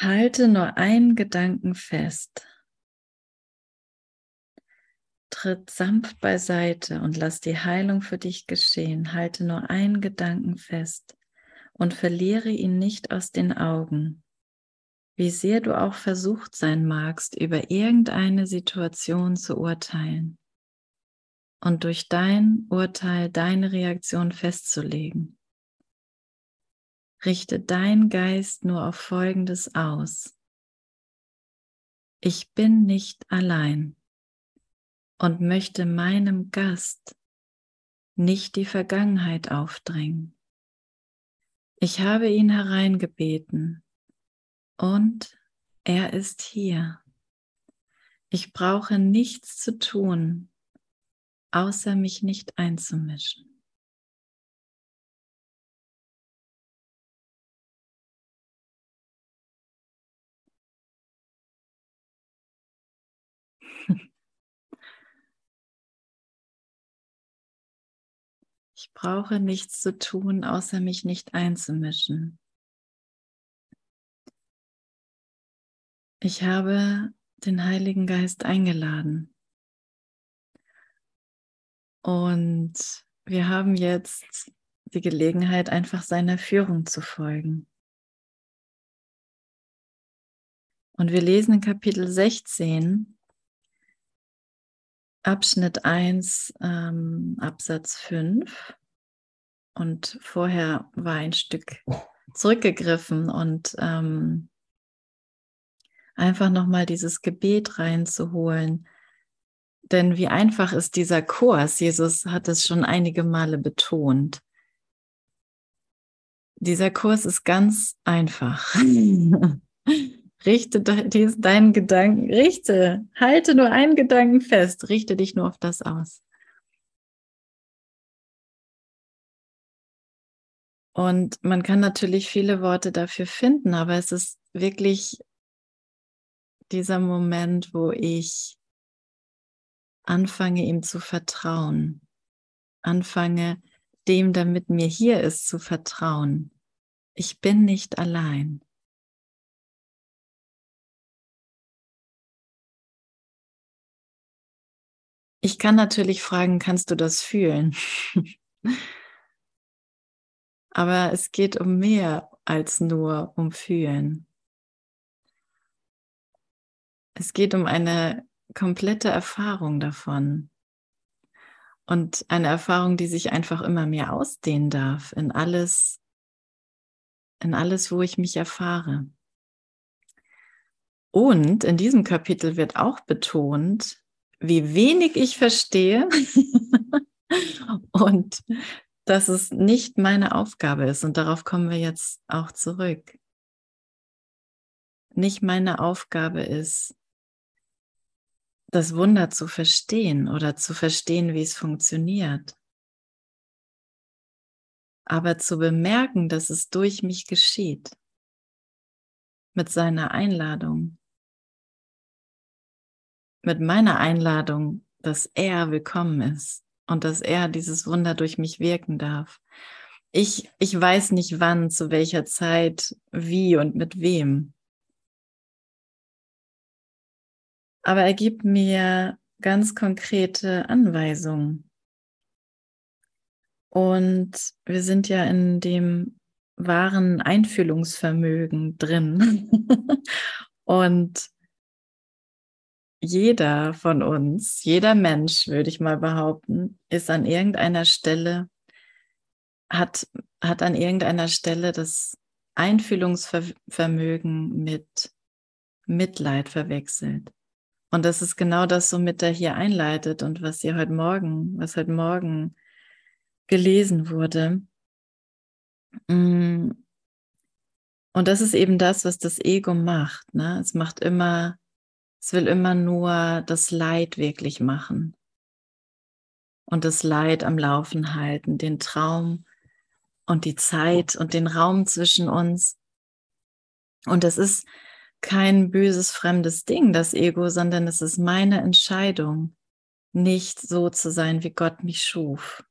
Halte nur einen Gedanken fest. Tritt sanft beiseite und lass die Heilung für dich geschehen. Halte nur einen Gedanken fest und verliere ihn nicht aus den Augen. Wie sehr du auch versucht sein magst, über irgendeine Situation zu urteilen und durch dein Urteil deine Reaktion festzulegen. Richte dein Geist nur auf Folgendes aus. Ich bin nicht allein und möchte meinem Gast nicht die Vergangenheit aufdrängen. Ich habe ihn hereingebeten und er ist hier. Ich brauche nichts zu tun, außer mich nicht einzumischen. Brauche nichts zu tun, außer mich nicht einzumischen. Ich habe den Heiligen Geist eingeladen. Und wir haben jetzt die Gelegenheit, einfach seiner Führung zu folgen. Und wir lesen in Kapitel 16, Abschnitt 1, ähm, Absatz 5. Und vorher war ein Stück zurückgegriffen und ähm, einfach nochmal dieses Gebet reinzuholen. Denn wie einfach ist dieser Kurs? Jesus hat es schon einige Male betont. Dieser Kurs ist ganz einfach. Richte deinen Gedanken, richte, halte nur einen Gedanken fest, richte dich nur auf das aus. Und man kann natürlich viele Worte dafür finden, aber es ist wirklich dieser Moment, wo ich anfange, ihm zu vertrauen, anfange, dem, der mit mir hier ist, zu vertrauen. Ich bin nicht allein. Ich kann natürlich fragen, kannst du das fühlen? Aber es geht um mehr als nur um fühlen. Es geht um eine komplette Erfahrung davon. Und eine Erfahrung, die sich einfach immer mehr ausdehnen darf in alles, in alles, wo ich mich erfahre. Und in diesem Kapitel wird auch betont, wie wenig ich verstehe und dass es nicht meine Aufgabe ist. Und darauf kommen wir jetzt auch zurück. Nicht meine Aufgabe ist, das Wunder zu verstehen oder zu verstehen, wie es funktioniert. Aber zu bemerken, dass es durch mich geschieht. Mit seiner Einladung mit meiner Einladung, dass er willkommen ist und dass er dieses Wunder durch mich wirken darf. Ich, ich weiß nicht wann, zu welcher Zeit, wie und mit wem. Aber er gibt mir ganz konkrete Anweisungen. Und wir sind ja in dem wahren Einfühlungsvermögen drin. und jeder von uns, jeder Mensch, würde ich mal behaupten, ist an irgendeiner Stelle, hat, hat an irgendeiner Stelle das Einfühlungsvermögen mit Mitleid verwechselt. Und das ist genau das, womit er hier einleitet und was ihr heute Morgen, was heute Morgen gelesen wurde. Mm. Und das ist eben das, was das Ego macht. Ne? Es macht immer es will immer nur das Leid wirklich machen und das Leid am Laufen halten, den Traum und die Zeit und den Raum zwischen uns. Und es ist kein böses, fremdes Ding, das Ego, sondern es ist meine Entscheidung, nicht so zu sein, wie Gott mich schuf.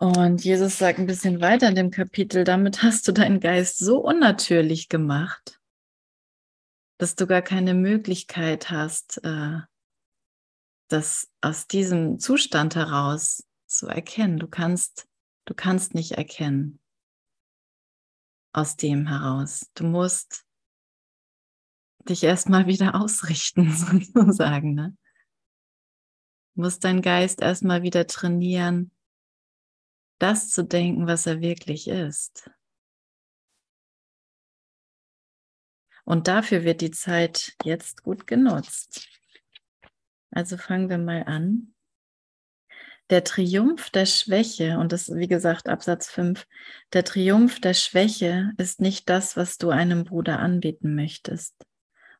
Und Jesus sagt ein bisschen weiter in dem Kapitel, damit hast du deinen Geist so unnatürlich gemacht, dass du gar keine Möglichkeit hast, äh, das aus diesem Zustand heraus zu erkennen. Du kannst, du kannst nicht erkennen aus dem heraus. Du musst dich erstmal wieder ausrichten, sozusagen. Ne? Du musst deinen Geist erstmal wieder trainieren, das zu denken, was er wirklich ist. Und dafür wird die Zeit jetzt gut genutzt. Also fangen wir mal an. Der Triumph der Schwäche, und das wie gesagt Absatz 5, der Triumph der Schwäche ist nicht das, was du einem Bruder anbieten möchtest.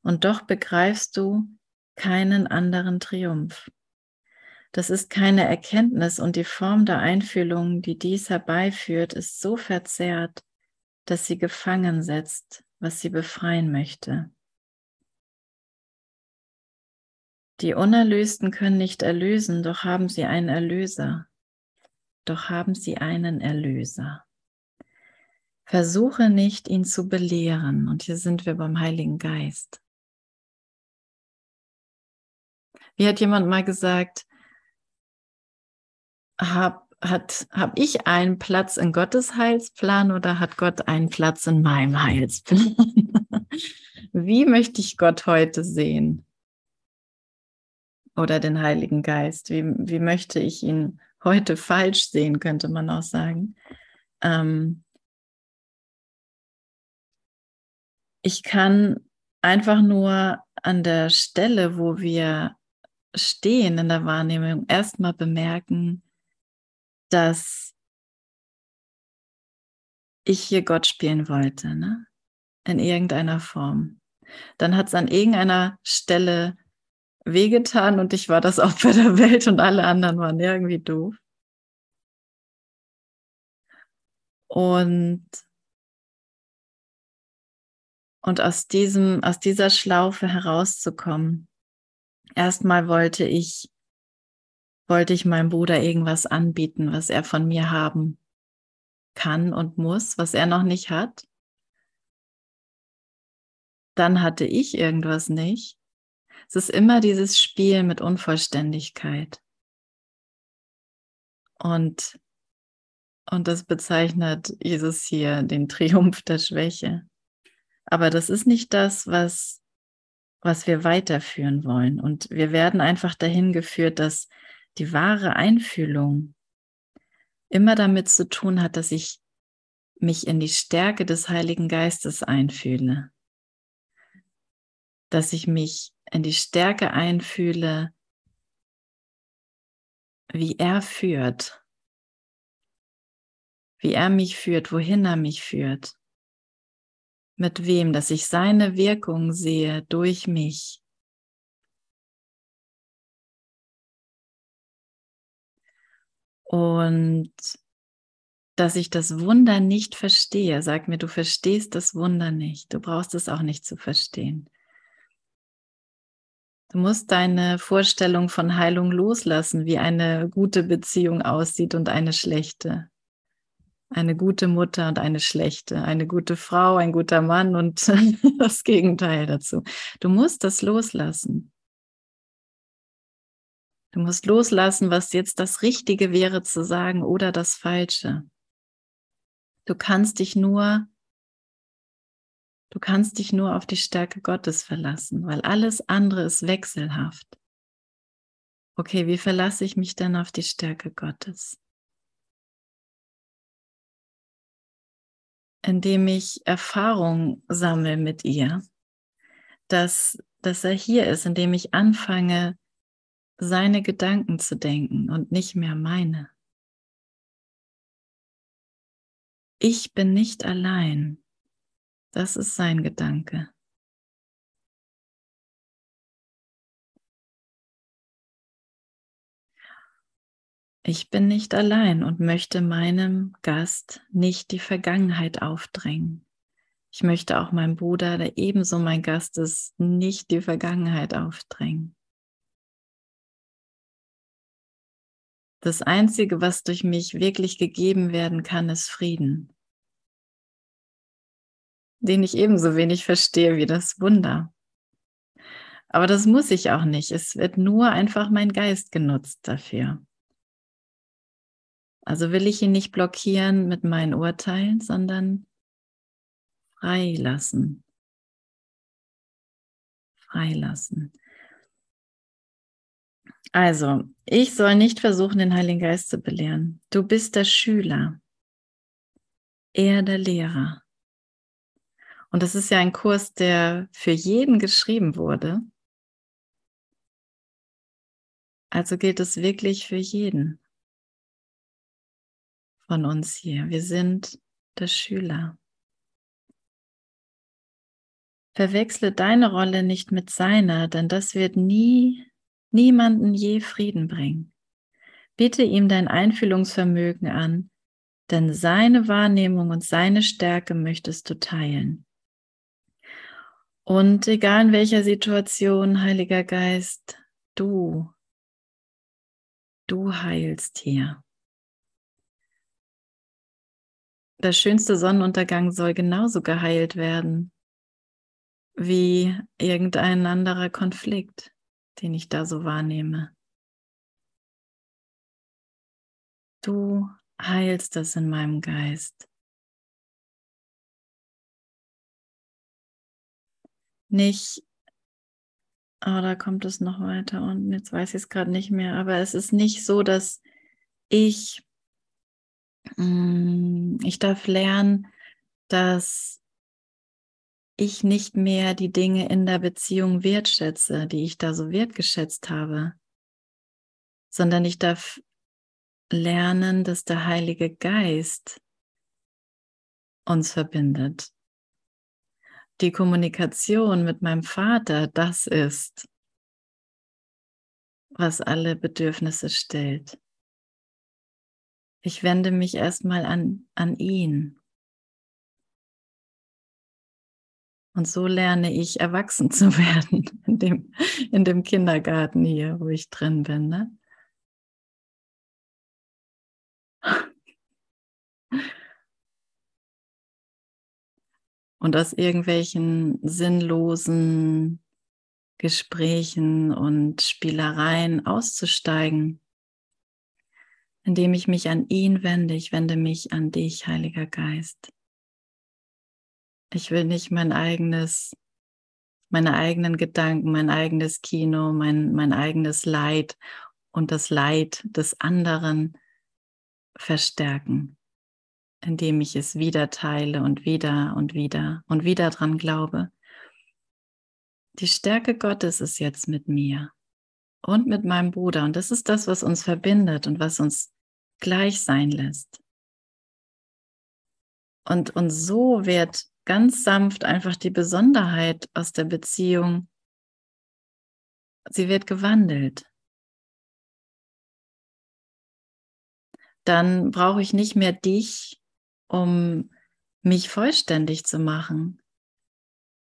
Und doch begreifst du keinen anderen Triumph. Das ist keine Erkenntnis und die Form der Einfühlung, die dies herbeiführt, ist so verzerrt, dass sie gefangen setzt, was sie befreien möchte. Die Unerlösten können nicht erlösen, doch haben sie einen Erlöser. Doch haben sie einen Erlöser. Versuche nicht, ihn zu belehren. Und hier sind wir beim Heiligen Geist. Wie hat jemand mal gesagt, hab, hat, hab ich einen Platz in Gottes Heilsplan oder hat Gott einen Platz in meinem Heilsplan? Wie möchte ich Gott heute sehen? Oder den Heiligen Geist? Wie, wie möchte ich ihn heute falsch sehen, könnte man auch sagen. Ähm ich kann einfach nur an der Stelle, wo wir stehen in der Wahrnehmung, erstmal bemerken, dass ich hier Gott spielen wollte, ne? in irgendeiner Form. Dann hat es an irgendeiner Stelle wehgetan und ich war das Opfer der Welt und alle anderen waren irgendwie doof. Und, und aus, diesem, aus dieser Schlaufe herauszukommen, erstmal wollte ich wollte ich meinem Bruder irgendwas anbieten, was er von mir haben kann und muss, was er noch nicht hat. Dann hatte ich irgendwas nicht. Es ist immer dieses Spiel mit Unvollständigkeit. Und, und das bezeichnet Jesus hier den Triumph der Schwäche. Aber das ist nicht das, was, was wir weiterführen wollen. Und wir werden einfach dahin geführt, dass die wahre Einfühlung immer damit zu tun hat, dass ich mich in die Stärke des Heiligen Geistes einfühle, dass ich mich in die Stärke einfühle, wie er führt, wie er mich führt, wohin er mich führt, mit wem, dass ich seine Wirkung sehe durch mich Und dass ich das Wunder nicht verstehe. Sag mir, du verstehst das Wunder nicht. Du brauchst es auch nicht zu verstehen. Du musst deine Vorstellung von Heilung loslassen, wie eine gute Beziehung aussieht und eine schlechte. Eine gute Mutter und eine schlechte. Eine gute Frau, ein guter Mann und das Gegenteil dazu. Du musst das loslassen. Du musst loslassen, was jetzt das Richtige wäre zu sagen oder das Falsche. Du kannst dich nur, du kannst dich nur auf die Stärke Gottes verlassen, weil alles andere ist wechselhaft. Okay, wie verlasse ich mich denn auf die Stärke Gottes? Indem ich Erfahrung sammle mit ihr, dass, dass er hier ist, indem ich anfange, seine Gedanken zu denken und nicht mehr meine. Ich bin nicht allein. Das ist sein Gedanke. Ich bin nicht allein und möchte meinem Gast nicht die Vergangenheit aufdrängen. Ich möchte auch meinem Bruder, der ebenso mein Gast ist, nicht die Vergangenheit aufdrängen. Das Einzige, was durch mich wirklich gegeben werden kann, ist Frieden, den ich ebenso wenig verstehe wie das Wunder. Aber das muss ich auch nicht. Es wird nur einfach mein Geist genutzt dafür. Also will ich ihn nicht blockieren mit meinen Urteilen, sondern freilassen. Freilassen. Also, ich soll nicht versuchen, den Heiligen Geist zu belehren. Du bist der Schüler, er der Lehrer. Und das ist ja ein Kurs, der für jeden geschrieben wurde. Also gilt es wirklich für jeden von uns hier. Wir sind der Schüler. Verwechsle deine Rolle nicht mit seiner, denn das wird nie niemanden je Frieden bringen. Bitte ihm dein Einfühlungsvermögen an, denn seine Wahrnehmung und seine Stärke möchtest du teilen. Und egal in welcher Situation, Heiliger Geist, du, du heilst hier. Der schönste Sonnenuntergang soll genauso geheilt werden wie irgendein anderer Konflikt den ich da so wahrnehme. Du heilst das in meinem Geist. Nicht, oh, da kommt es noch weiter unten, jetzt weiß ich es gerade nicht mehr, aber es ist nicht so, dass ich, mm, ich darf lernen, dass ich nicht mehr die Dinge in der Beziehung wertschätze, die ich da so wertgeschätzt habe, sondern ich darf lernen, dass der Heilige Geist uns verbindet. Die Kommunikation mit meinem Vater, das ist, was alle Bedürfnisse stellt. Ich wende mich erstmal an, an ihn. Und so lerne ich, erwachsen zu werden in dem, in dem Kindergarten hier, wo ich drin bin. Ne? Und aus irgendwelchen sinnlosen Gesprächen und Spielereien auszusteigen, indem ich mich an ihn wende. Ich wende mich an dich, Heiliger Geist. Ich will nicht mein eigenes, meine eigenen Gedanken, mein eigenes Kino, mein, mein eigenes Leid und das Leid des anderen verstärken, indem ich es wieder teile und wieder und wieder und wieder dran glaube. Die Stärke Gottes ist jetzt mit mir und mit meinem Bruder. Und das ist das, was uns verbindet und was uns gleich sein lässt. Und, und so wird ganz sanft einfach die Besonderheit aus der Beziehung. Sie wird gewandelt. Dann brauche ich nicht mehr dich, um mich vollständig zu machen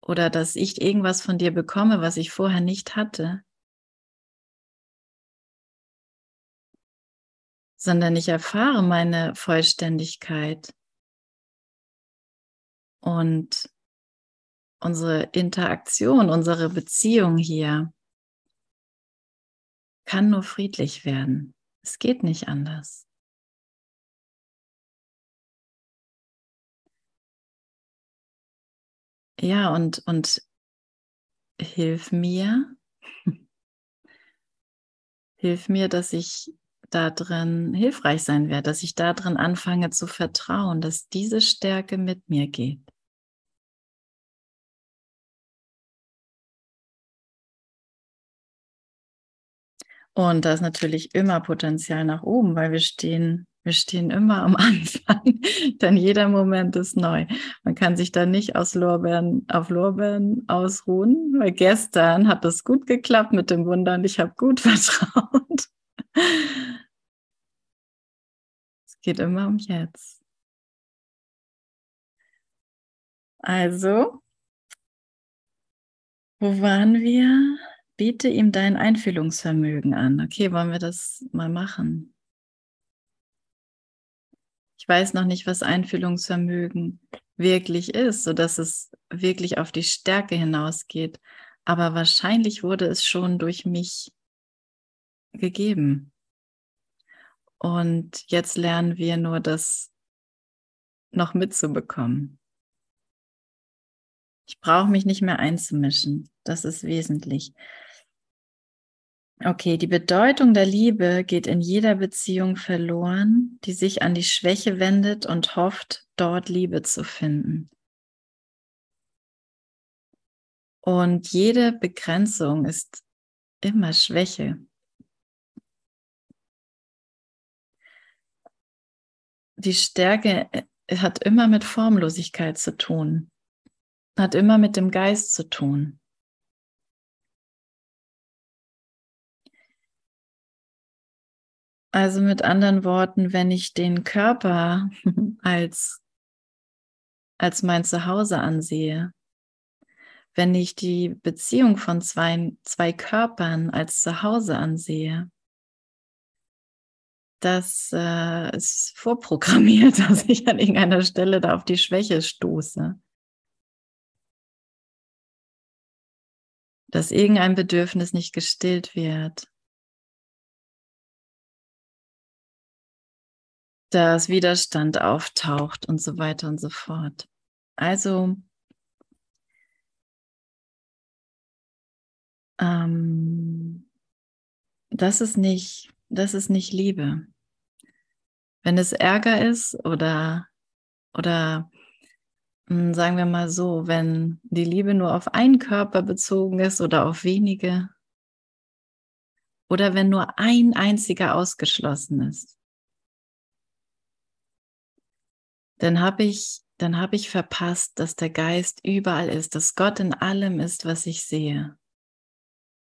oder dass ich irgendwas von dir bekomme, was ich vorher nicht hatte, sondern ich erfahre meine Vollständigkeit und unsere Interaktion, unsere Beziehung hier kann nur friedlich werden. Es geht nicht anders. Ja, und, und hilf mir, hilf mir, dass ich da drin hilfreich sein werde, dass ich da drin anfange zu vertrauen, dass diese Stärke mit mir geht. Und da ist natürlich immer Potenzial nach oben, weil wir stehen, wir stehen immer am Anfang, denn jeder Moment ist neu. Man kann sich da nicht aus Lorbeeren auf Lorbeeren ausruhen, weil gestern hat es gut geklappt mit dem Wunder und ich habe gut vertraut. Es geht immer um jetzt. Also, wo waren wir? Biete ihm dein Einfühlungsvermögen an. Okay, wollen wir das mal machen? Ich weiß noch nicht, was Einfühlungsvermögen wirklich ist, so dass es wirklich auf die Stärke hinausgeht. Aber wahrscheinlich wurde es schon durch mich gegeben. Und jetzt lernen wir nur das noch mitzubekommen. Ich brauche mich nicht mehr einzumischen. Das ist wesentlich. Okay, die Bedeutung der Liebe geht in jeder Beziehung verloren, die sich an die Schwäche wendet und hofft, dort Liebe zu finden. Und jede Begrenzung ist immer Schwäche. Die Stärke äh, hat immer mit Formlosigkeit zu tun, hat immer mit dem Geist zu tun. Also mit anderen Worten, wenn ich den Körper als, als mein Zuhause ansehe, wenn ich die Beziehung von zwei, zwei Körpern als Zuhause ansehe, das äh, ist vorprogrammiert, dass ich an irgendeiner Stelle da auf die Schwäche stoße. Dass irgendein Bedürfnis nicht gestillt wird. Dass Widerstand auftaucht und so weiter und so fort. Also ähm, das ist nicht, das ist nicht Liebe. Wenn es Ärger ist oder oder hm, sagen wir mal so, wenn die Liebe nur auf einen Körper bezogen ist oder auf wenige oder wenn nur ein einziger ausgeschlossen ist, dann habe ich, dann habe ich verpasst, dass der Geist überall ist, dass Gott in allem ist, was ich sehe.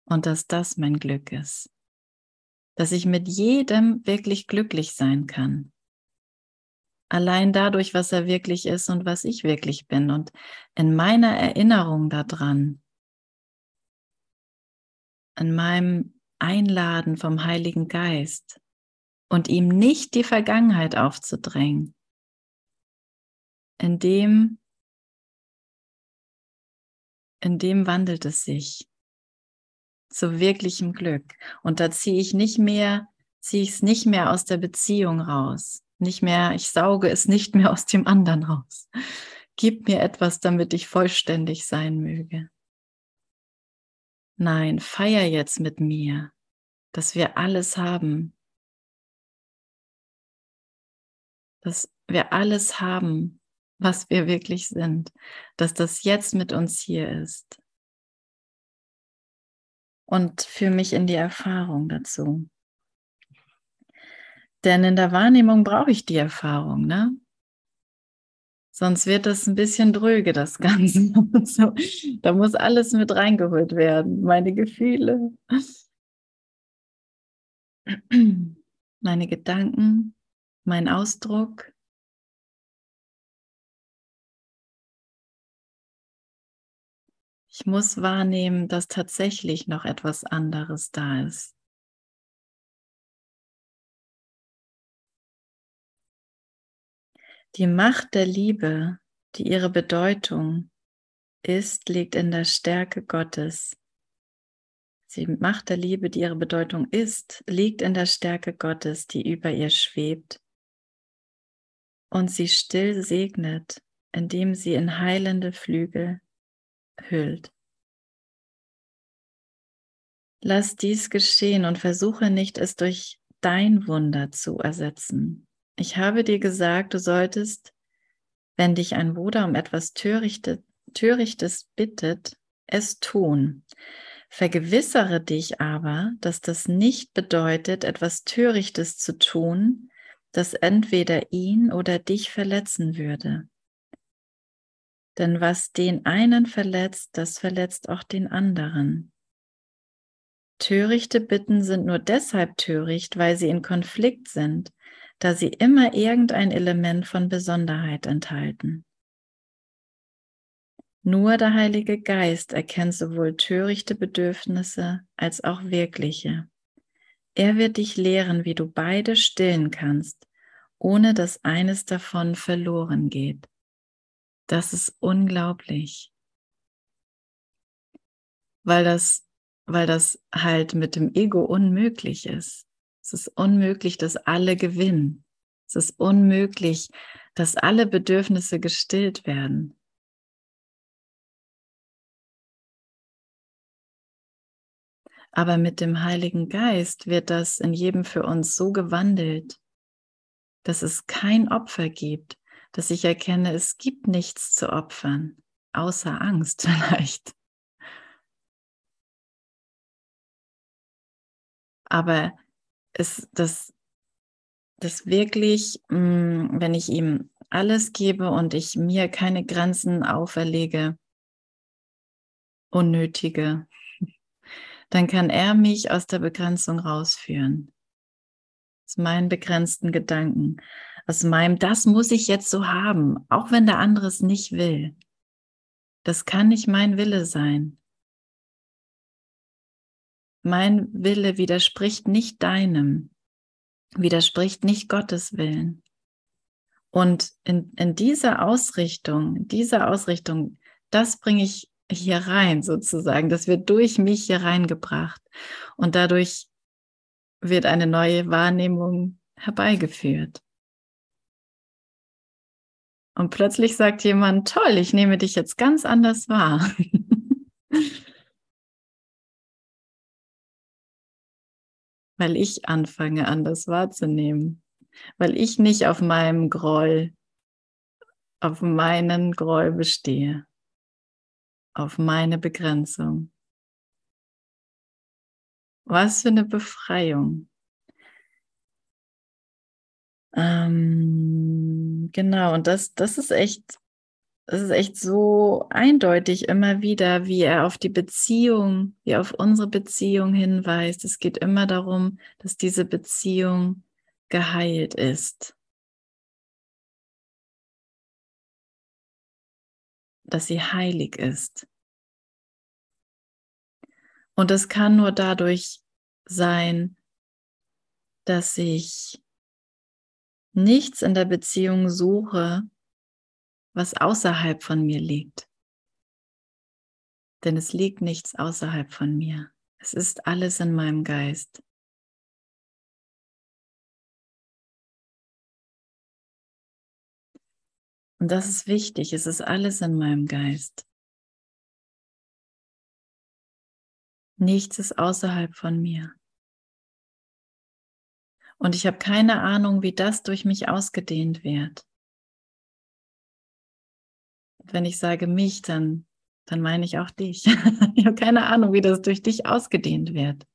Und dass das mein Glück ist. Dass ich mit jedem wirklich glücklich sein kann. Allein dadurch, was er wirklich ist und was ich wirklich bin. Und in meiner Erinnerung daran, in meinem Einladen vom Heiligen Geist und ihm nicht die Vergangenheit aufzudrängen, in dem, in dem wandelt es sich zu wirklichem Glück. Und da ziehe ich nicht mehr, ziehe ich es nicht mehr aus der Beziehung raus. Nicht mehr, ich sauge es nicht mehr aus dem anderen raus. Gib mir etwas, damit ich vollständig sein möge. Nein, feier jetzt mit mir, dass wir alles haben. Dass wir alles haben, was wir wirklich sind, dass das jetzt mit uns hier ist. Und für mich in die Erfahrung dazu. Denn in der Wahrnehmung brauche ich die Erfahrung, ne? Sonst wird das ein bisschen dröge, das Ganze. so, da muss alles mit reingeholt werden. Meine Gefühle, meine Gedanken, mein Ausdruck, Ich muss wahrnehmen, dass tatsächlich noch etwas anderes da ist. Die Macht der Liebe, die ihre Bedeutung ist, liegt in der Stärke Gottes. Die Macht der Liebe, die ihre Bedeutung ist, liegt in der Stärke Gottes, die über ihr schwebt und sie still segnet, indem sie in heilende Flügel hüllt. Lass dies geschehen und versuche nicht, es durch dein Wunder zu ersetzen. Ich habe dir gesagt, du solltest, wenn dich ein Bruder um etwas Törichtes, Törichtes bittet, es tun. Vergewissere dich aber, dass das nicht bedeutet, etwas Törichtes zu tun, das entweder ihn oder dich verletzen würde. Denn was den einen verletzt, das verletzt auch den anderen. Törichte Bitten sind nur deshalb töricht, weil sie in Konflikt sind, da sie immer irgendein Element von Besonderheit enthalten. Nur der Heilige Geist erkennt sowohl törichte Bedürfnisse als auch wirkliche. Er wird dich lehren, wie du beide stillen kannst, ohne dass eines davon verloren geht. Das ist unglaublich. Weil das, weil das halt mit dem Ego unmöglich ist. Es ist unmöglich, dass alle gewinnen. Es ist unmöglich, dass alle Bedürfnisse gestillt werden. Aber mit dem Heiligen Geist wird das in jedem für uns so gewandelt, dass es kein Opfer gibt, dass ich erkenne, es gibt nichts zu opfern, außer Angst vielleicht. Aber es, das, das wirklich, mm, wenn ich ihm alles gebe und ich mir keine Grenzen auferlege, unnötige, dann kann er mich aus der Begrenzung rausführen. Aus meinen begrenzten Gedanken, aus meinem, das muss ich jetzt so haben, auch wenn der andere es nicht will. Das kann nicht mein Wille sein. Mein Wille widerspricht nicht deinem, widerspricht nicht Gottes Willen. Und in, in dieser Ausrichtung, dieser Ausrichtung, das bringe ich hier rein sozusagen. Das wird durch mich hier reingebracht. Und dadurch wird eine neue Wahrnehmung herbeigeführt. Und plötzlich sagt jemand, toll, ich nehme dich jetzt ganz anders wahr. Weil ich anfange, anders wahrzunehmen. Weil ich nicht auf meinem Groll, auf meinen Groll bestehe auf meine Begrenzung. Was für eine Befreiung. Ähm, genau, und das, das ist echt, das ist echt so eindeutig immer wieder, wie er auf die Beziehung, wie auf unsere Beziehung hinweist. Es geht immer darum, dass diese Beziehung geheilt ist. dass sie heilig ist. Und es kann nur dadurch sein, dass ich nichts in der Beziehung suche, was außerhalb von mir liegt. Denn es liegt nichts außerhalb von mir. Es ist alles in meinem Geist. Und das ist wichtig, es ist alles in meinem Geist. Nichts ist außerhalb von mir. Und ich habe keine Ahnung, wie das durch mich ausgedehnt wird. Wenn ich sage mich, dann, dann meine ich auch dich. ich habe keine Ahnung, wie das durch dich ausgedehnt wird.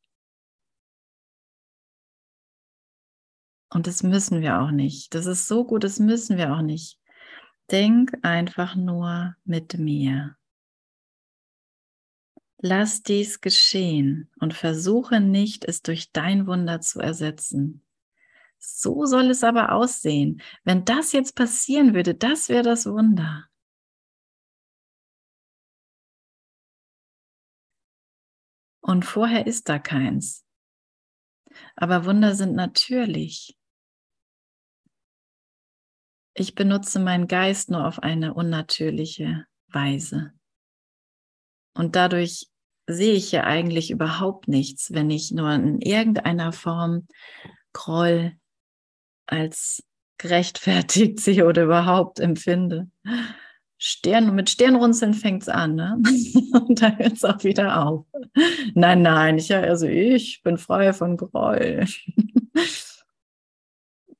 Und das müssen wir auch nicht. Das ist so gut, das müssen wir auch nicht. Denk einfach nur mit mir. Lass dies geschehen und versuche nicht, es durch dein Wunder zu ersetzen. So soll es aber aussehen. Wenn das jetzt passieren würde, das wäre das Wunder. Und vorher ist da keins. Aber Wunder sind natürlich. Ich benutze meinen Geist nur auf eine unnatürliche Weise. Und dadurch sehe ich ja eigentlich überhaupt nichts, wenn ich nur in irgendeiner Form Groll als gerechtfertigt sehe oder überhaupt empfinde. Stern, mit Stirnrunzeln fängt es an, ne? Und dann es auch wieder auf. Nein, nein, ich, also ich bin frei von Groll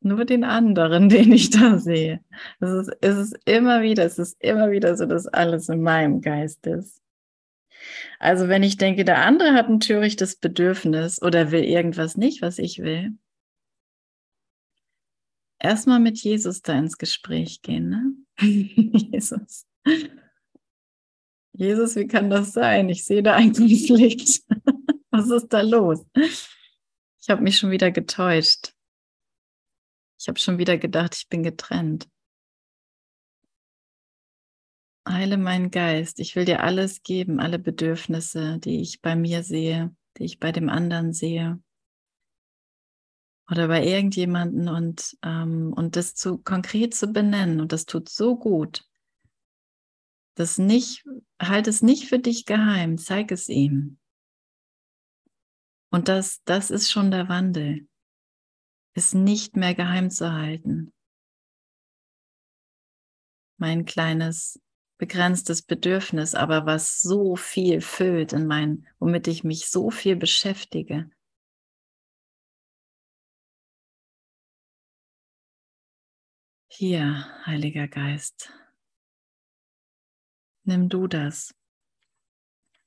nur den anderen, den ich da sehe. Es ist, es ist immer wieder, es ist immer wieder so, dass alles in meinem Geist ist. Also wenn ich denke, der andere hat ein törichtes Bedürfnis oder will irgendwas nicht, was ich will, erstmal mit Jesus da ins Gespräch gehen. Ne? Jesus. Jesus, wie kann das sein? Ich sehe da einen Konflikt. was ist da los? Ich habe mich schon wieder getäuscht. Ich habe schon wieder gedacht, ich bin getrennt. Heile meinen Geist. Ich will dir alles geben, alle Bedürfnisse, die ich bei mir sehe, die ich bei dem anderen sehe. Oder bei irgendjemanden und, ähm, und das zu konkret zu benennen. Und das tut so gut. Das nicht, halt es nicht für dich geheim, zeig es ihm. Und das, das ist schon der Wandel, es nicht mehr geheim zu halten. Mein kleines, begrenztes Bedürfnis, aber was so viel füllt in mein, womit ich mich so viel beschäftige. Hier, Heiliger Geist, nimm du das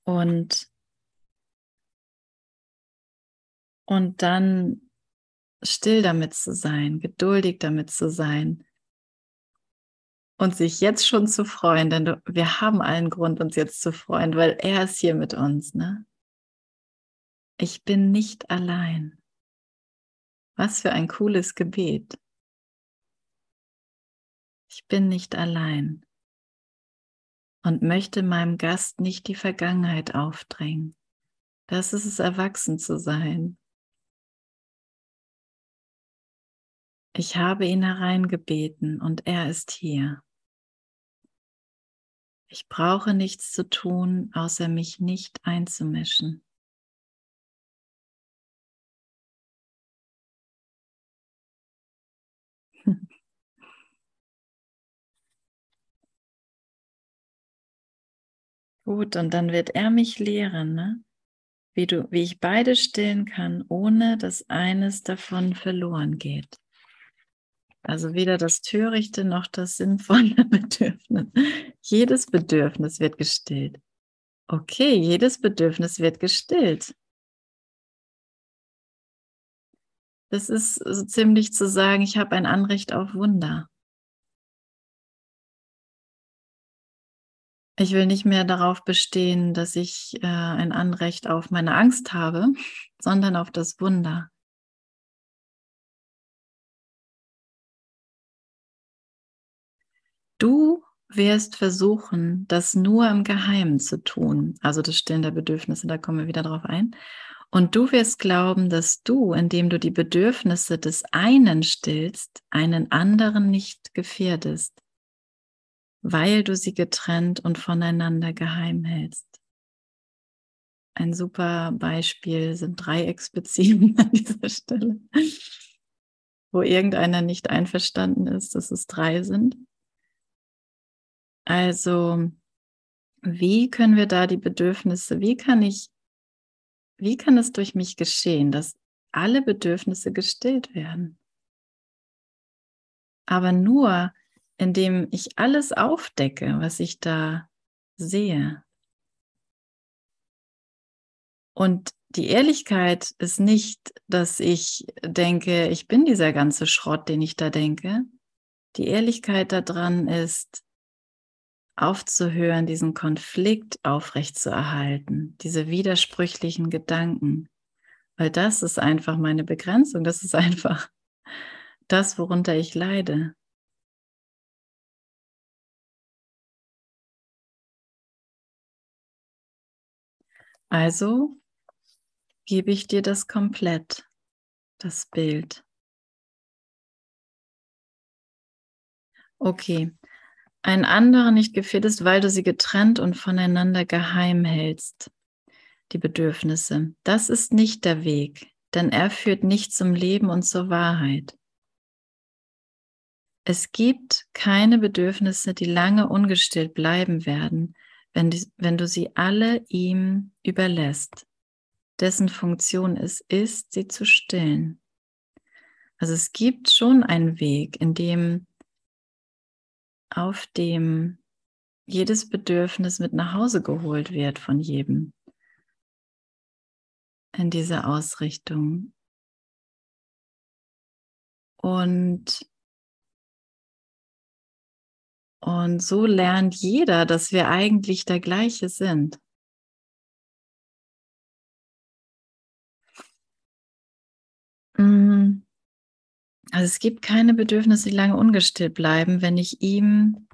und und dann still damit zu sein, geduldig damit zu sein und sich jetzt schon zu freuen, denn du, wir haben allen Grund, uns jetzt zu freuen, weil er ist hier mit uns. Ne? Ich bin nicht allein. Was für ein cooles Gebet. Ich bin nicht allein und möchte meinem Gast nicht die Vergangenheit aufdrängen. Das ist es, erwachsen zu sein. Ich habe ihn hereingebeten und er ist hier. Ich brauche nichts zu tun, außer mich nicht einzumischen. Gut, und dann wird er mich lehren, ne? wie, du, wie ich beide stillen kann, ohne dass eines davon verloren geht. Also weder das törichte noch das sinnvolle Bedürfnis. Jedes Bedürfnis wird gestillt. Okay, jedes Bedürfnis wird gestillt. Das ist so ziemlich zu sagen, ich habe ein Anrecht auf Wunder. Ich will nicht mehr darauf bestehen, dass ich äh, ein Anrecht auf meine Angst habe, sondern auf das Wunder. Du wirst versuchen, das nur im Geheimen zu tun, also das Stillen der Bedürfnisse, da kommen wir wieder drauf ein. Und du wirst glauben, dass du, indem du die Bedürfnisse des einen stillst, einen anderen nicht gefährdest weil du sie getrennt und voneinander geheim hältst. Ein super Beispiel sind Dreiecksbeziehungen an dieser Stelle, wo irgendeiner nicht einverstanden ist, dass es drei sind. Also, wie können wir da die Bedürfnisse, wie kann ich, wie kann es durch mich geschehen, dass alle Bedürfnisse gestillt werden? Aber nur, indem ich alles aufdecke, was ich da sehe. Und die Ehrlichkeit ist nicht, dass ich denke, ich bin dieser ganze Schrott, den ich da denke. Die Ehrlichkeit daran ist, aufzuhören, diesen Konflikt aufrechtzuerhalten, diese widersprüchlichen Gedanken. Weil das ist einfach meine Begrenzung, das ist einfach das, worunter ich leide. Also gebe ich dir das komplett, das Bild. Okay. Ein anderer nicht gefehlt ist, weil du sie getrennt und voneinander geheim hältst, die Bedürfnisse. Das ist nicht der Weg, denn er führt nicht zum Leben und zur Wahrheit. Es gibt keine Bedürfnisse, die lange ungestillt bleiben werden, wenn, die, wenn du sie alle ihm überlässt, dessen Funktion es ist, sie zu stillen. Also es gibt schon einen Weg, in dem auf dem jedes Bedürfnis mit nach Hause geholt wird von jedem in dieser Ausrichtung. Und und so lernt jeder, dass wir eigentlich der gleiche sind. Mm. Also es gibt keine Bedürfnisse, die lange ungestillt bleiben, wenn ich ihm,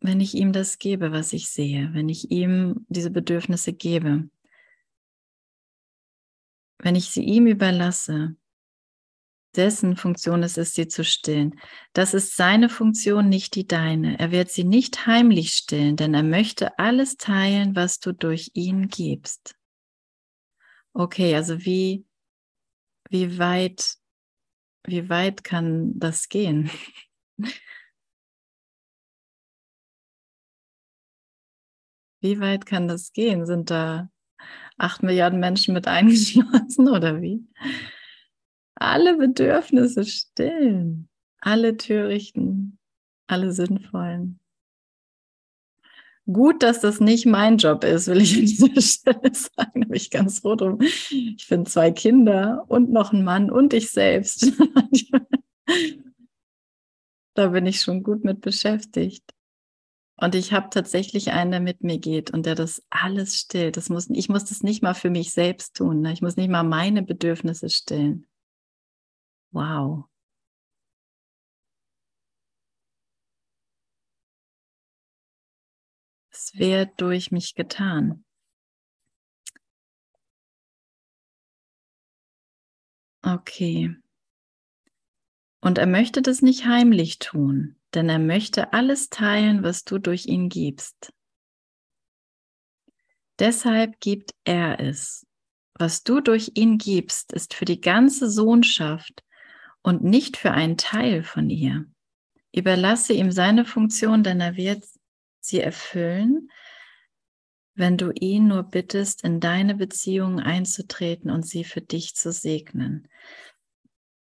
wenn ich ihm das gebe, was ich sehe, wenn ich ihm diese Bedürfnisse gebe. Wenn ich sie ihm überlasse, dessen Funktion es ist, sie zu stillen. Das ist seine Funktion, nicht die deine. Er wird sie nicht heimlich stillen, denn er möchte alles teilen, was du durch ihn gibst. Okay, also wie, wie weit, wie weit kann das gehen? Wie weit kann das gehen? Sind da acht Milliarden Menschen mit eingeschlossen oder wie? Alle Bedürfnisse stillen, alle törichten, alle sinnvollen. Gut, dass das nicht mein Job ist, will ich an dieser Stelle sagen. Da bin ich ganz froh drum. Ich finde zwei Kinder und noch einen Mann und ich selbst. da bin ich schon gut mit beschäftigt. Und ich habe tatsächlich einen, der mit mir geht und der das alles stillt. Das muss, ich muss das nicht mal für mich selbst tun. Ne? Ich muss nicht mal meine Bedürfnisse stillen. Wow. Es wird durch mich getan. Okay. Und er möchte das nicht heimlich tun denn er möchte alles teilen, was du durch ihn gibst. Deshalb gibt er es. Was du durch ihn gibst, ist für die ganze Sohnschaft und nicht für einen Teil von ihr. Überlasse ihm seine Funktion, denn er wird sie erfüllen, wenn du ihn nur bittest, in deine Beziehungen einzutreten und sie für dich zu segnen.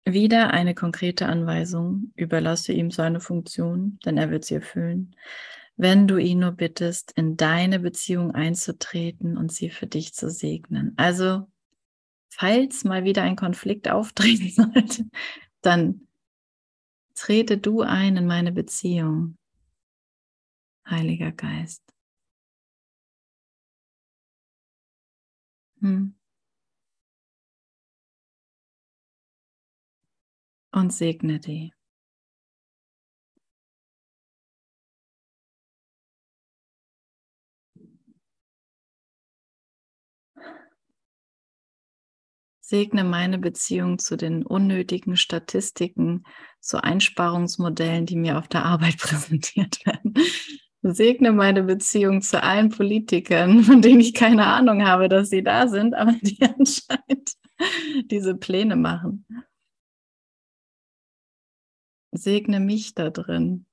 Wieder eine konkrete Anweisung, überlasse ihm seine Funktion, denn er wird sie erfüllen, wenn du ihn nur bittest, in deine Beziehung einzutreten und sie für dich zu segnen. Also, falls mal wieder ein Konflikt auftreten sollte, dann trete du ein in meine Beziehung, Heiliger Geist. Hm. und segne die. Segne meine Beziehung zu den unnötigen Statistiken, zu Einsparungsmodellen, die mir auf der Arbeit präsentiert werden. Segne meine Beziehung zu allen Politikern, von denen ich keine Ahnung habe, dass sie da sind, aber die anscheinend diese Pläne machen. Segne mich da drin.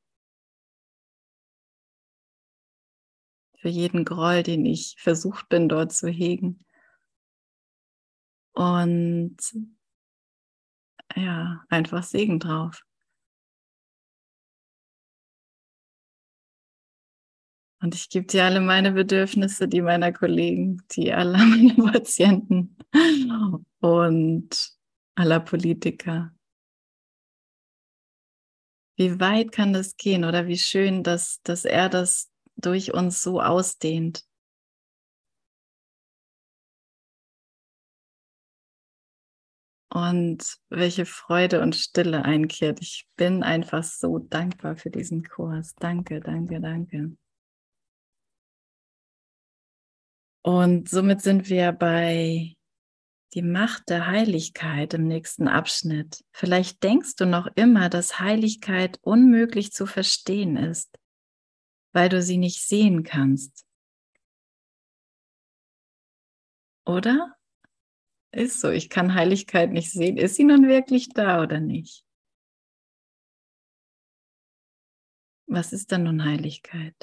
Für jeden Groll, den ich versucht bin, dort zu hegen. Und ja, einfach Segen drauf. Und ich gebe dir alle meine Bedürfnisse, die meiner Kollegen, die aller meiner Patienten und aller Politiker. Wie weit kann das gehen oder wie schön, dass, dass er das durch uns so ausdehnt. Und welche Freude und Stille einkehrt. Ich bin einfach so dankbar für diesen Kurs. Danke, danke, danke. Und somit sind wir bei die Macht der Heiligkeit im nächsten Abschnitt. Vielleicht denkst du noch immer, dass Heiligkeit unmöglich zu verstehen ist, weil du sie nicht sehen kannst. Oder? Ist so, ich kann Heiligkeit nicht sehen. Ist sie nun wirklich da oder nicht? Was ist denn nun Heiligkeit?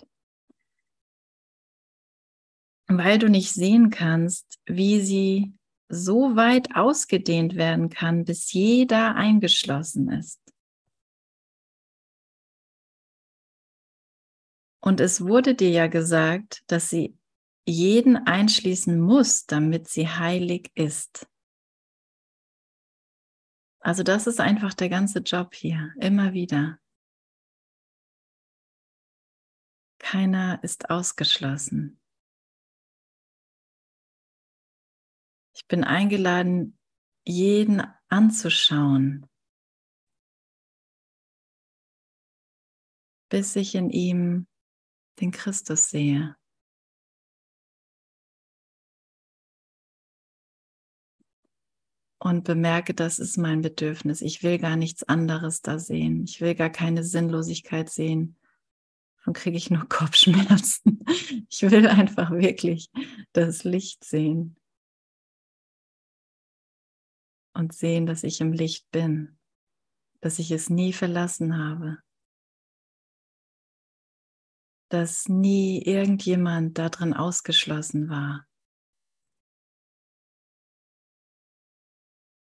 Weil du nicht sehen kannst, wie sie so weit ausgedehnt werden kann, bis jeder eingeschlossen ist. Und es wurde dir ja gesagt, dass sie jeden einschließen muss, damit sie heilig ist. Also das ist einfach der ganze Job hier, immer wieder. Keiner ist ausgeschlossen. Ich bin eingeladen, jeden anzuschauen, bis ich in ihm den Christus sehe. Und bemerke, das ist mein Bedürfnis. Ich will gar nichts anderes da sehen. Ich will gar keine Sinnlosigkeit sehen. Dann kriege ich nur Kopfschmerzen. Ich will einfach wirklich das Licht sehen. Und sehen, dass ich im Licht bin, dass ich es nie verlassen habe, dass nie irgendjemand darin ausgeschlossen war,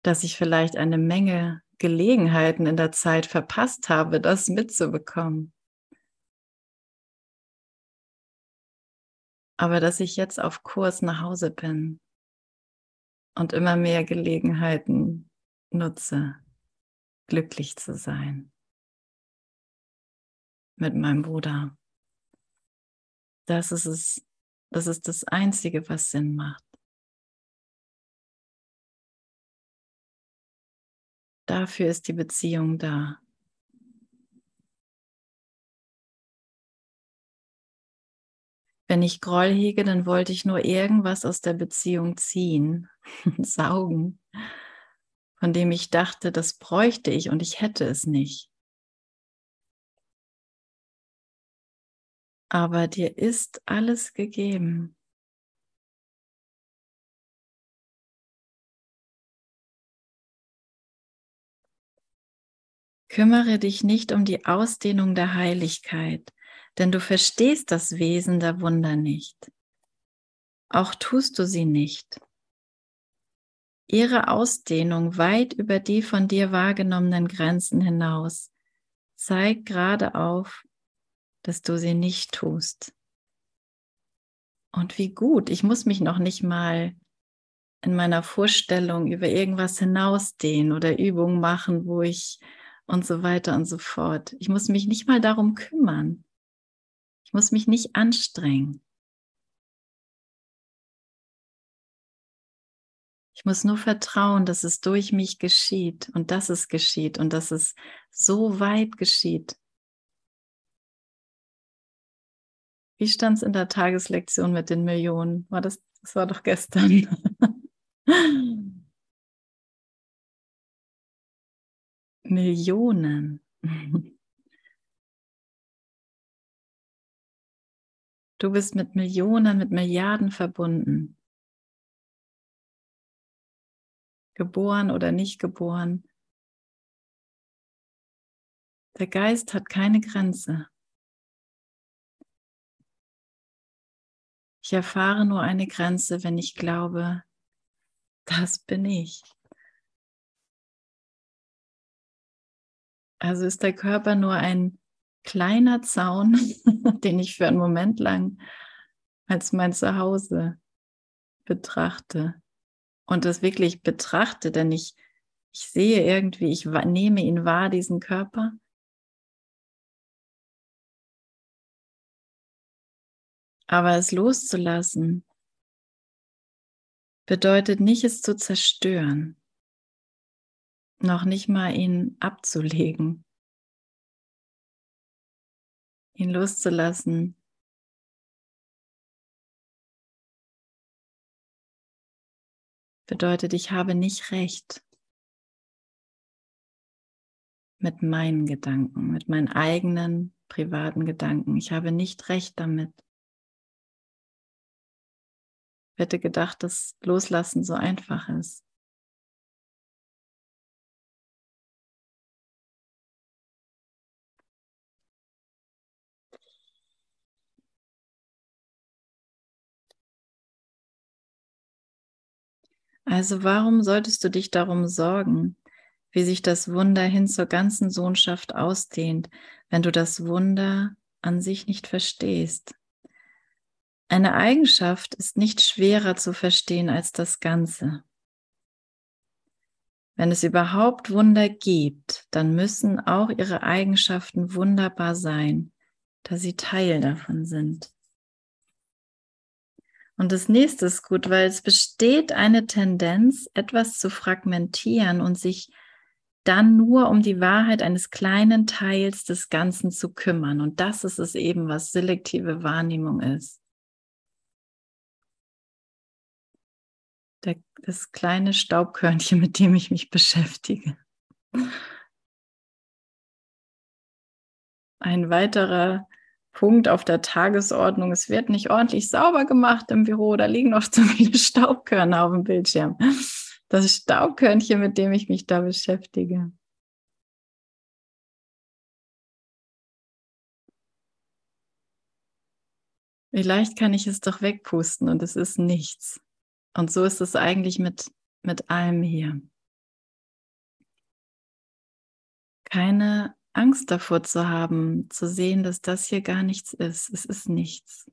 dass ich vielleicht eine Menge Gelegenheiten in der Zeit verpasst habe, das mitzubekommen. Aber dass ich jetzt auf Kurs nach Hause bin und immer mehr Gelegenheiten nutze, glücklich zu sein mit meinem Bruder. Das ist es, das ist das Einzige, was Sinn macht. Dafür ist die Beziehung da. Wenn ich Groll hege, dann wollte ich nur irgendwas aus der Beziehung ziehen, saugen, von dem ich dachte, das bräuchte ich und ich hätte es nicht. Aber dir ist alles gegeben. Kümmere dich nicht um die Ausdehnung der Heiligkeit, denn du verstehst das Wesen der Wunder nicht. Auch tust du sie nicht. Ihre Ausdehnung weit über die von dir wahrgenommenen Grenzen hinaus zeigt gerade auf, dass du sie nicht tust. Und wie gut, ich muss mich noch nicht mal in meiner Vorstellung über irgendwas hinausdehnen oder Übungen machen, wo ich und so weiter und so fort. Ich muss mich nicht mal darum kümmern. Ich muss mich nicht anstrengen. Ich muss nur vertrauen, dass es durch mich geschieht und dass es geschieht und dass es so weit geschieht. Wie stand es in der Tageslektion mit den Millionen? War das, das war doch gestern. Millionen. Du bist mit Millionen, mit Milliarden verbunden. Geboren oder nicht geboren. Der Geist hat keine Grenze. Ich erfahre nur eine Grenze, wenn ich glaube, das bin ich. Also ist der Körper nur ein kleiner Zaun, den ich für einen Moment lang als mein Zuhause betrachte und das wirklich betrachte, denn ich, ich sehe irgendwie, ich nehme ihn wahr, diesen Körper. Aber es loszulassen bedeutet nicht, es zu zerstören noch nicht mal ihn abzulegen, ihn loszulassen. Bedeutet, ich habe nicht recht mit meinen Gedanken, mit meinen eigenen privaten Gedanken. Ich habe nicht recht damit. Ich hätte gedacht, dass Loslassen so einfach ist. Also warum solltest du dich darum sorgen, wie sich das Wunder hin zur ganzen Sohnschaft ausdehnt, wenn du das Wunder an sich nicht verstehst? Eine Eigenschaft ist nicht schwerer zu verstehen als das Ganze. Wenn es überhaupt Wunder gibt, dann müssen auch ihre Eigenschaften wunderbar sein, da sie Teil davon sind. Und das nächste ist gut, weil es besteht eine Tendenz, etwas zu fragmentieren und sich dann nur um die Wahrheit eines kleinen Teils des Ganzen zu kümmern. Und das ist es eben, was selektive Wahrnehmung ist. Das kleine Staubkörnchen, mit dem ich mich beschäftige. Ein weiterer Punkt auf der Tagesordnung. Es wird nicht ordentlich sauber gemacht im Büro. Da liegen noch zu viele Staubkörner auf dem Bildschirm. Das Staubkörnchen, mit dem ich mich da beschäftige. Wie leicht kann ich es doch wegpusten und es ist nichts. Und so ist es eigentlich mit, mit allem hier. Keine Angst davor zu haben, zu sehen, dass das hier gar nichts ist. Es ist nichts.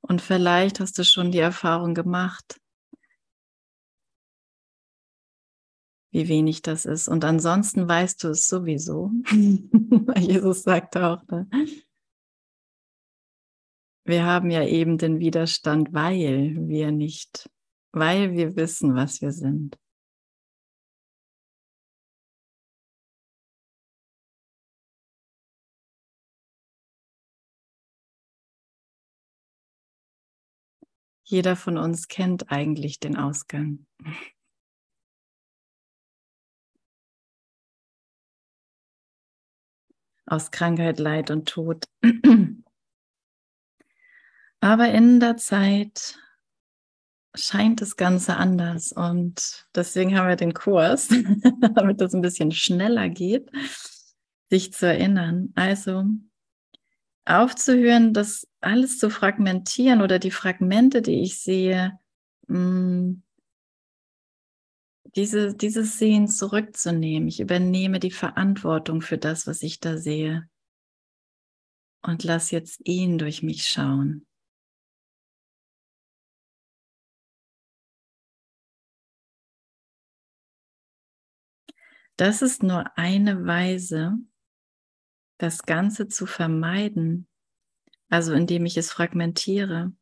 Und vielleicht hast du schon die Erfahrung gemacht, wie wenig das ist. Und ansonsten weißt du es sowieso. Jesus sagt auch, ne? Wir haben ja eben den Widerstand, weil wir nicht, weil wir wissen, was wir sind. Jeder von uns kennt eigentlich den Ausgang. Aus Krankheit, Leid und Tod. Aber in der Zeit scheint das Ganze anders und deswegen haben wir den Kurs, damit das ein bisschen schneller geht, sich zu erinnern. Also aufzuhören, das alles zu fragmentieren oder die Fragmente, die ich sehe, mm, diese, dieses Sehen zurückzunehmen. Ich übernehme die Verantwortung für das, was ich da sehe und lass jetzt ihn durch mich schauen. Das ist nur eine Weise, das Ganze zu vermeiden, also indem ich es fragmentiere,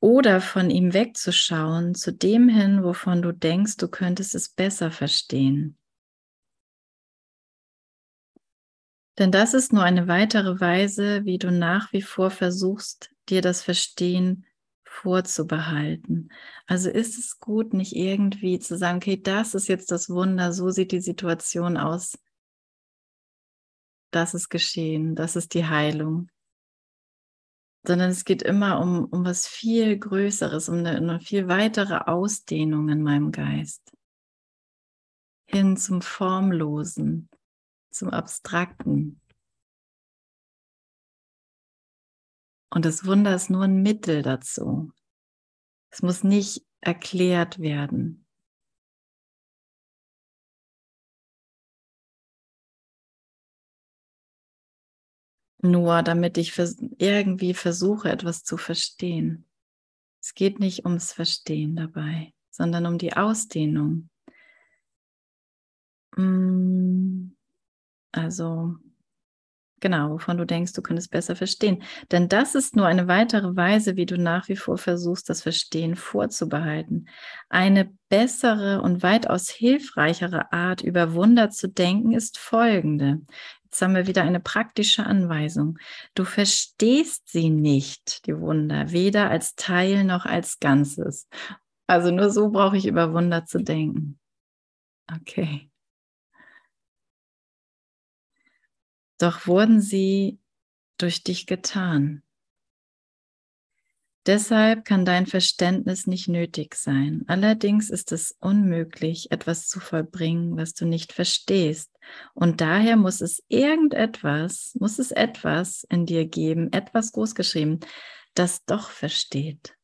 oder von ihm wegzuschauen zu dem hin, wovon du denkst, du könntest es besser verstehen. Denn das ist nur eine weitere Weise, wie du nach wie vor versuchst, dir das Verstehen vorzubehalten. Also ist es gut, nicht irgendwie zu sagen, okay, das ist jetzt das Wunder, so sieht die Situation aus. Das ist geschehen, das ist die Heilung. Sondern es geht immer um, um was viel Größeres, um eine, eine viel weitere Ausdehnung in meinem Geist. Hin zum Formlosen, zum Abstrakten. Und das Wunder ist nur ein Mittel dazu. Es muss nicht erklärt werden. Nur damit ich irgendwie versuche, etwas zu verstehen. Es geht nicht ums Verstehen dabei, sondern um die Ausdehnung. Mm, also Genau, wovon du denkst, du könntest besser verstehen. Denn das ist nur eine weitere Weise, wie du nach wie vor versuchst, das Verstehen vorzubehalten. Eine bessere und weitaus hilfreichere Art, über Wunder zu denken, ist folgende. Jetzt haben wir wieder eine praktische Anweisung. Du verstehst sie nicht, die Wunder, weder als Teil noch als Ganzes. Also nur so brauche ich über Wunder zu denken. Okay. Doch wurden sie durch dich getan. Deshalb kann dein Verständnis nicht nötig sein. Allerdings ist es unmöglich, etwas zu vollbringen, was du nicht verstehst. Und daher muss es irgendetwas, muss es etwas in dir geben, etwas großgeschrieben, das doch versteht.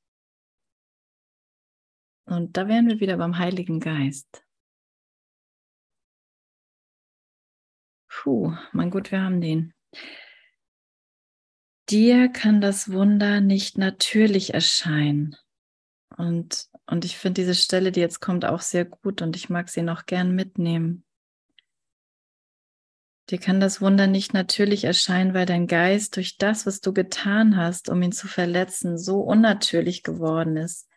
Und da wären wir wieder beim Heiligen Geist. Puh, mein Gott, wir haben den. Dir kann das Wunder nicht natürlich erscheinen. Und, und ich finde diese Stelle, die jetzt kommt, auch sehr gut und ich mag sie noch gern mitnehmen. Dir kann das Wunder nicht natürlich erscheinen, weil dein Geist durch das, was du getan hast, um ihn zu verletzen, so unnatürlich geworden ist,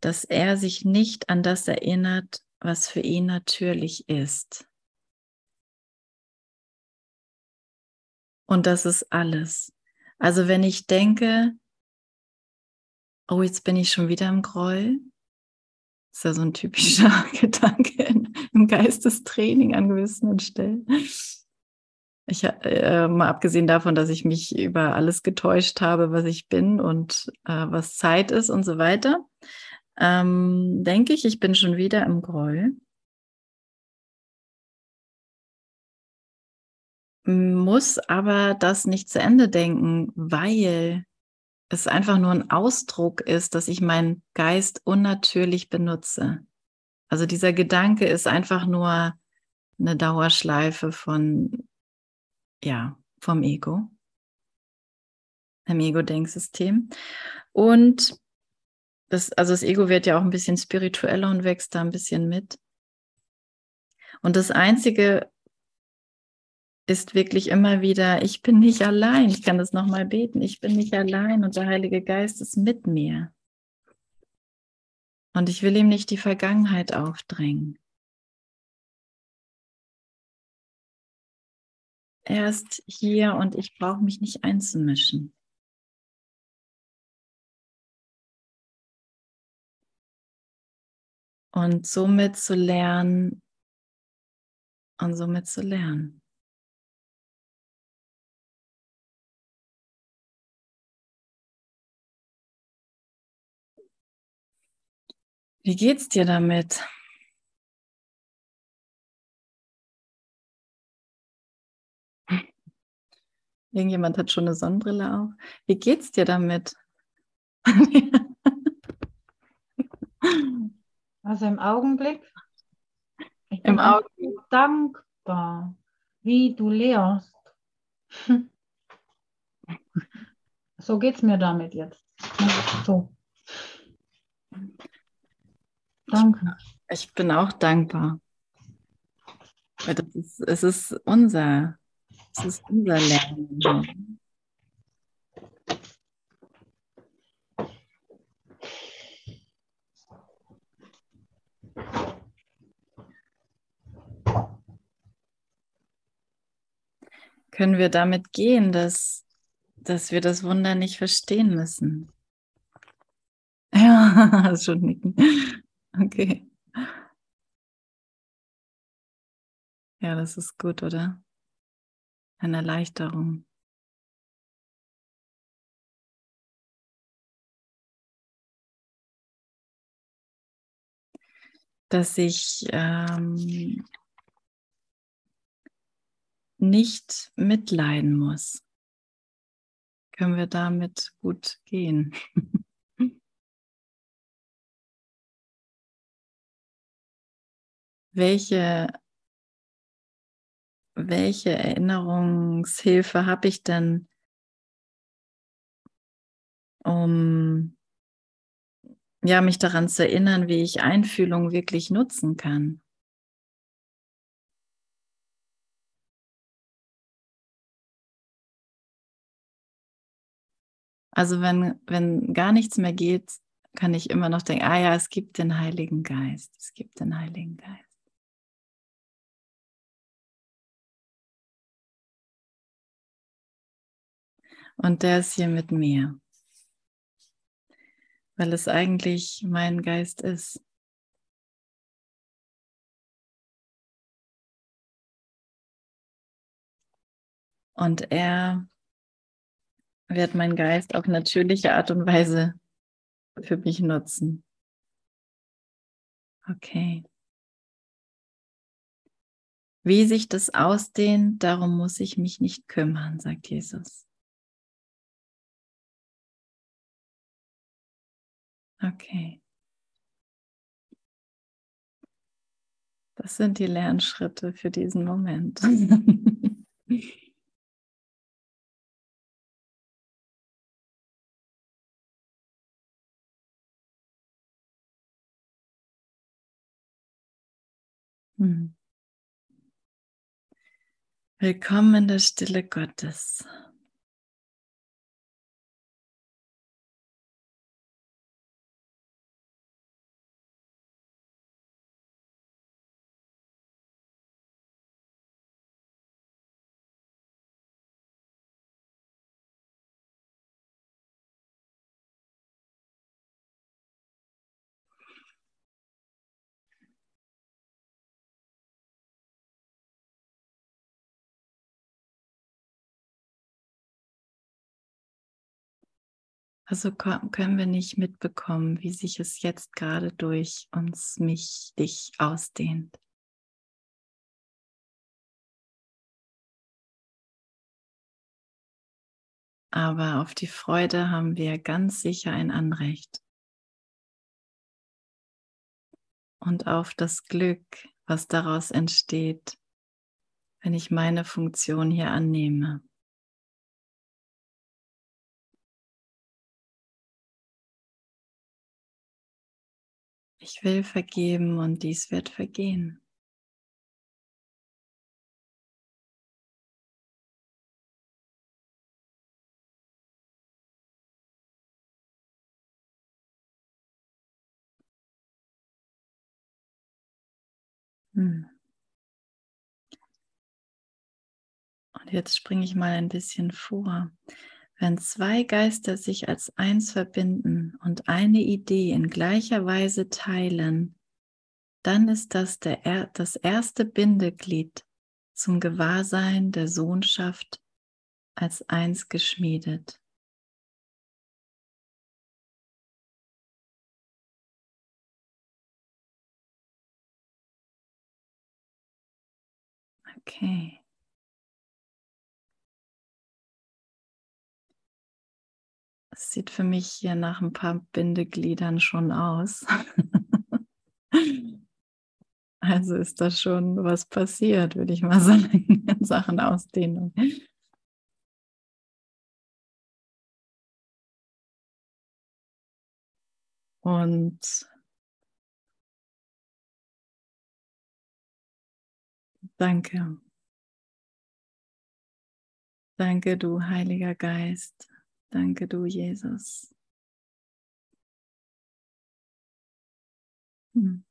dass er sich nicht an das erinnert, was für ihn natürlich ist. Und das ist alles. Also wenn ich denke, oh, jetzt bin ich schon wieder im Groll, ist ja so ein typischer Gedanke im Geistestraining an gewissen Stellen. Ich, äh, mal abgesehen davon, dass ich mich über alles getäuscht habe, was ich bin und äh, was Zeit ist und so weiter, ähm, denke ich, ich bin schon wieder im Groll. Muss aber das nicht zu Ende denken, weil es einfach nur ein Ausdruck ist, dass ich meinen Geist unnatürlich benutze. Also dieser Gedanke ist einfach nur eine Dauerschleife von, ja, vom Ego, einem Ego-Denksystem. Und das, also das Ego wird ja auch ein bisschen spiritueller und wächst da ein bisschen mit. Und das Einzige, ist wirklich immer wieder, ich bin nicht allein. Ich kann das nochmal beten. Ich bin nicht allein und der Heilige Geist ist mit mir. Und ich will ihm nicht die Vergangenheit aufdrängen. Er ist hier und ich brauche mich nicht einzumischen. Und somit zu lernen und somit zu lernen. Wie geht's dir damit? Irgendjemand hat schon eine Sonnenbrille auf. Wie geht's dir damit? Also im Augenblick. Ich bin Im Augenblick. dankbar, wie du lehrst. So geht's mir damit jetzt. So. Danke. Ich bin auch dankbar. Weil das ist, es ist unser, es ist unser Lernen. Können wir damit gehen, dass, dass wir das Wunder nicht verstehen müssen? Ja, schon nicken. Okay. Ja, das ist gut, oder? Eine Erleichterung. Dass ich ähm, nicht mitleiden muss. Können wir damit gut gehen? welche, welche Erinnerungshilfe habe ich denn, um ja, mich daran zu erinnern, wie ich Einfühlung wirklich nutzen kann. Also wenn, wenn gar nichts mehr geht, kann ich immer noch denken, ah ja, es gibt den Heiligen Geist, es gibt den Heiligen Geist. Und der ist hier mit mir, weil es eigentlich mein Geist ist. Und er wird mein Geist auf natürliche Art und Weise für mich nutzen. Okay. Wie sich das ausdehnt, darum muss ich mich nicht kümmern, sagt Jesus. Okay. Das sind die Lernschritte für diesen Moment. hm. Willkommen in der Stille Gottes. Also können wir nicht mitbekommen, wie sich es jetzt gerade durch uns, mich, dich ausdehnt. Aber auf die Freude haben wir ganz sicher ein Anrecht. Und auf das Glück, was daraus entsteht, wenn ich meine Funktion hier annehme. Ich will vergeben und dies wird vergehen. Hm. Und jetzt springe ich mal ein bisschen vor. Wenn zwei Geister sich als eins verbinden und eine Idee in gleicher Weise teilen, dann ist das der, das erste Bindeglied zum Gewahrsein der Sohnschaft als eins geschmiedet. Okay. Sieht für mich hier nach ein paar Bindegliedern schon aus. also ist da schon was passiert, würde ich mal sagen, in Sachen Ausdehnung. Und Danke. Danke, du Heiliger Geist. Danke, du Jesus. Hm.